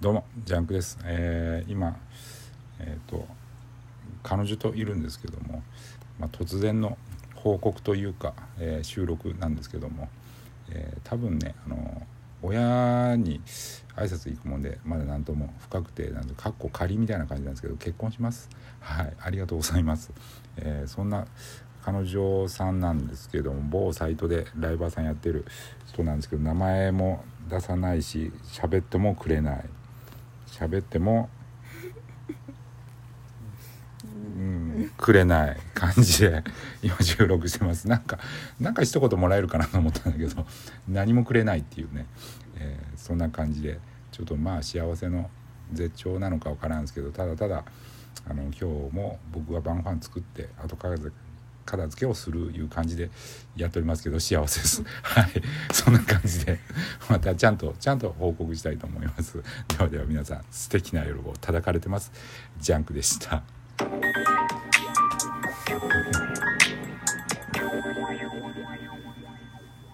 どうもジャンクです、えー、今えっ、ー、と彼女といるんですけども、まあ、突然の報告というか、えー、収録なんですけども、えー、多分ねあの親に挨拶行くもんでまだ何とも不確定なんでかっこ仮みたいな感じなんですけど結婚します。はいありがとうございます、えー、そんな彼女さんなんですけども某サイトでライバーさんやってる人なんですけど名前も出さないし喋ってもくれない。喋ってもうんくれない感じで今収録してます。なんかなんか一言もらえるかなと思ったんだけど何もくれないっていうね、えー、そんな感じでちょっとまあ幸せの絶頂なのか分からんですけどただただあの今日も僕が晩ご飯作って後片片付けをするいう感じでやっておりますけど幸せです。はい。そんな感じでまたちゃんとちゃんと報告したいと思います。ではでは皆さん素敵な夜を叩かれてます。ジャンクでした。